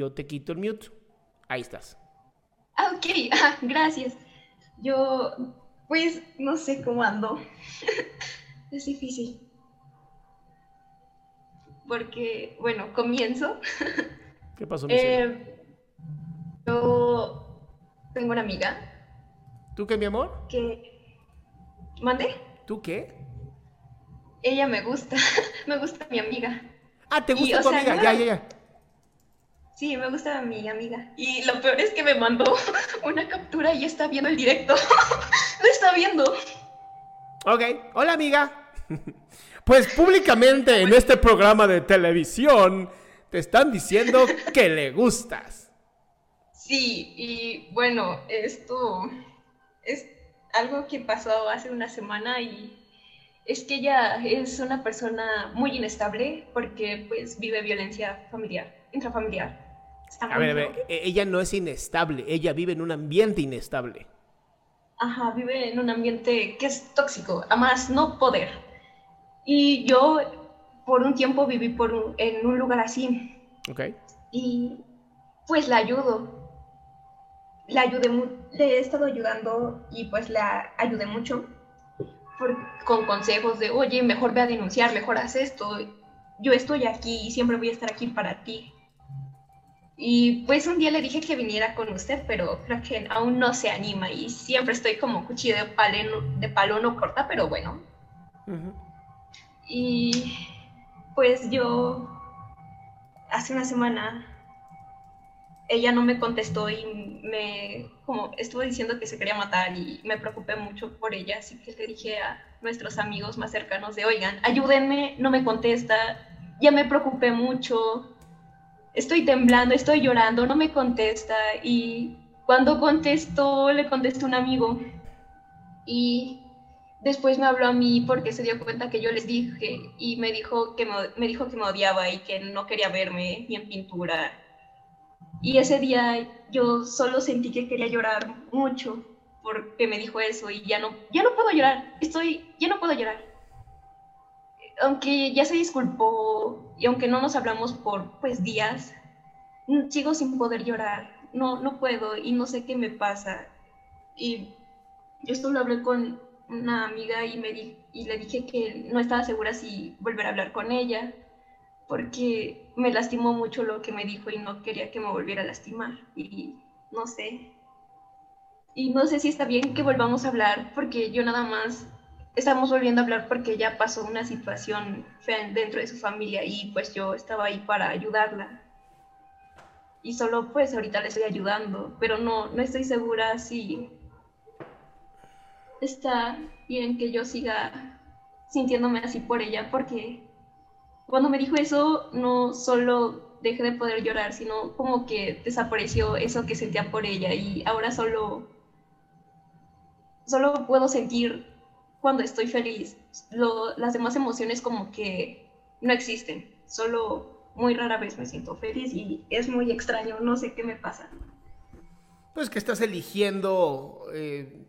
Yo te quito el mute. Ahí estás. Ah, ok, ah, gracias. Yo, pues, no sé cómo ando. es difícil. Porque, bueno, comienzo. ¿Qué pasó? Eh, yo tengo una amiga ¿Tú qué, mi amor? que... ¿Mande? ¿Tú qué? Ella me gusta. me gusta mi amiga. Ah, ¿te gusta tu amiga? Ya, ya, ya. Sí, me gusta mi amiga. Y lo peor es que me mandó una captura y está viendo el directo. Lo está viendo. Ok, hola amiga. Pues públicamente en este programa de televisión te están diciendo que le gustas. Sí, y bueno, esto es algo que pasó hace una semana y es que ella es una persona muy inestable porque pues vive violencia familiar, intrafamiliar. A ver, a ver, e- ella no es inestable, ella vive en un ambiente inestable. Ajá, vive en un ambiente que es tóxico, a más no poder. Y yo por un tiempo viví por un- en un lugar así Ok. y pues la ayudo. La ayudé, le he estado ayudando y pues la ayudé mucho por- con consejos de, oye, mejor ve a denunciar, mejor haz esto. Yo estoy aquí y siempre voy a estar aquí para ti. Y pues un día le dije que viniera con usted, pero creo que aún no se anima y siempre estoy como cuchillo de, palo, de palo no corta, pero bueno. Ujú. Y pues yo hace una semana ella no me contestó y me como estuvo diciendo que se quería matar y me preocupé mucho por ella, así que le dije a nuestros amigos más cercanos de, "Oigan, ayúdenme, no me contesta, ya me preocupé mucho. Estoy temblando, estoy llorando, no me contesta y cuando contestó le contestó un amigo y Después me habló a mí porque se dio cuenta que yo les dije y me dijo que me, dijo que me odiaba y que no quería verme ni en pintura. Y ese día yo solo sentí que quería llorar mucho porque me dijo eso y ya no, ya no puedo llorar. Estoy, ya no puedo llorar. Aunque ya se disculpó y aunque no nos hablamos por pues días, sigo sin poder llorar. No, no puedo y no sé qué me pasa. Y esto lo hablé con una amiga y, me di- y le dije que no estaba segura si volver a hablar con ella, porque me lastimó mucho lo que me dijo y no quería que me volviera a lastimar. Y no sé. Y no sé si está bien que volvamos a hablar, porque yo nada más estamos volviendo a hablar porque ya pasó una situación dentro de su familia y pues yo estaba ahí para ayudarla. Y solo pues ahorita le estoy ayudando, pero no, no estoy segura si está bien que yo siga sintiéndome así por ella, porque cuando me dijo eso, no solo dejé de poder llorar, sino como que desapareció eso que sentía por ella y ahora solo, solo puedo sentir cuando estoy feliz. Lo- las demás emociones como que no existen, solo muy rara vez me siento feliz y es muy extraño, no sé qué me pasa. Pues que estás eligiendo eh,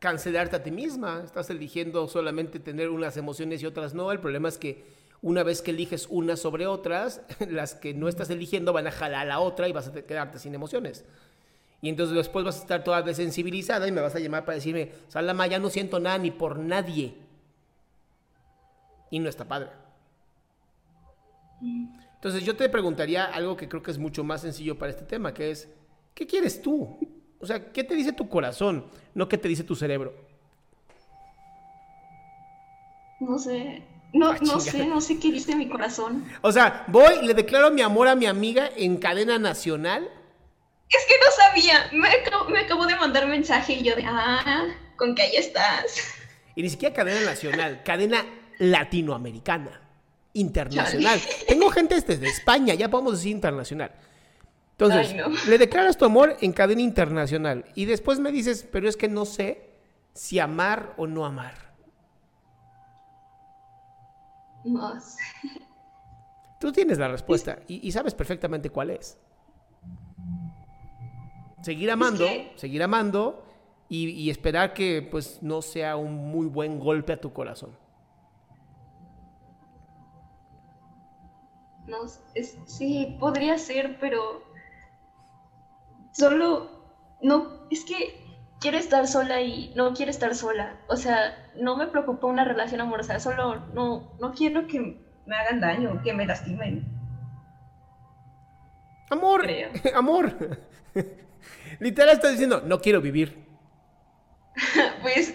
cancelarte a ti misma, estás eligiendo solamente tener unas emociones y otras no. El problema es que una vez que eliges unas sobre otras, las que no estás eligiendo van a jalar a la otra y vas a te- quedarte sin emociones. Y entonces después vas a estar toda desensibilizada y me vas a llamar para decirme, Salama, ya no siento nada ni por nadie. Y no está padre. Entonces yo te preguntaría algo que creo que es mucho más sencillo para este tema, que es, ¿qué quieres tú? O sea, ¿qué te dice tu corazón? No qué te dice tu cerebro. No sé. No, Ah, no sé, no sé qué dice mi corazón. O sea, voy, le declaro mi amor a mi amiga en cadena nacional. Es que no sabía. Me acabo, me acabo de mandar mensaje y yo de, ah, con que ahí estás. Y ni siquiera cadena nacional, cadena latinoamericana, internacional. Tengo gente desde España, ya podemos decir internacional. Entonces, Ay, no. le declaras tu amor en cadena internacional y después me dices, pero es que no sé si amar o no amar. No sé. Tú tienes la respuesta y, y sabes perfectamente cuál es. Seguir amando, que- seguir amando y, y esperar que pues no sea un muy buen golpe a tu corazón. No, es, sí, podría ser, pero solo, no, es que quiero estar sola y no quiero estar sola. O sea, no me preocupa una relación amorosa, solo no, no quiero que me hagan daño, que me lastimen. Amor, Creo. amor. Literal estás diciendo, no quiero vivir. Pues,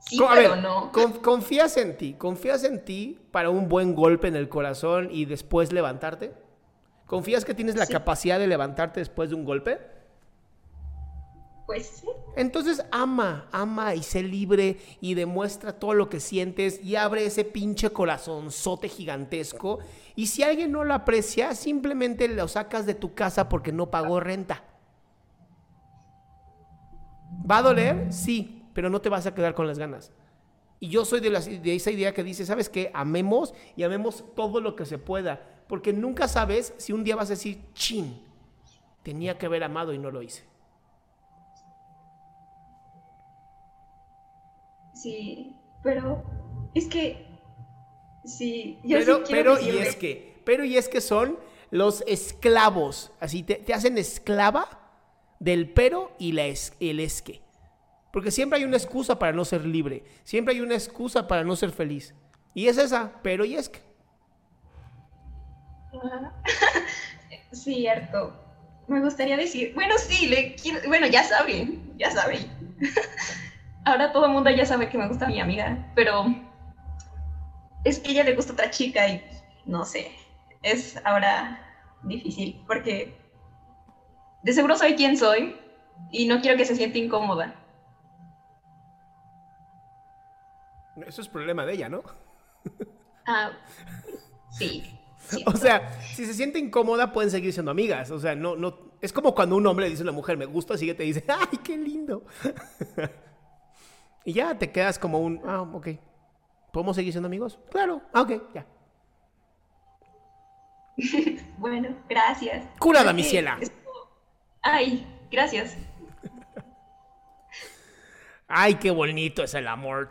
sí, Co- a pero ver, no. con- confías en ti, confías en ti para un buen golpe en el corazón y después levantarte. ¿Confías que tienes la Sí. capacidad de levantarte después de un golpe? Pues sí. Entonces ama, ama y sé libre y demuestra todo lo que sientes y abre ese pinche corazonzote gigantesco. Y si alguien no lo aprecia, simplemente lo sacas de tu casa porque no pagó renta. ¿Va a doler? Sí, pero no te vas a quedar con las ganas. Y yo soy de, esa idea que dice, ¿sabes qué? Amemos y amemos todo lo que se pueda. Porque nunca sabes si un día vas a decir, chin, tenía que haber amado y no lo hice. Sí, pero es que sí, yo pero, sí quiero pero, y es que, pero y es que son los esclavos, así te, te hacen esclava del pero y la es, el es que. Porque siempre hay una excusa para no ser libre, siempre hay una excusa para no ser feliz. Y es esa, pero y es que. Cierto. Me gustaría decir, bueno, sí, le quiero, bueno, ya sabe, ya sabe. Ahora todo el mundo ya sabe que me gusta mi amiga, pero es que a ella le gusta otra chica y no sé, es ahora difícil porque de seguro soy quien soy y no quiero que se sienta incómoda. Eso es problema de ella, ¿no? Ah, sí. sí. O sea, si se siente incómoda, pueden seguir siendo amigas. O sea, no, no. Es como cuando un hombre le dice a una mujer, me gusta, así que te dice, ¡ay, qué lindo! y ya te quedas como un, ah, ok. ¿Podemos seguir siendo amigos? Claro, ah, ok, ya. Bueno, gracias. Curada, mi ciela. Ay, gracias. ¡Ay, qué bonito es el amor!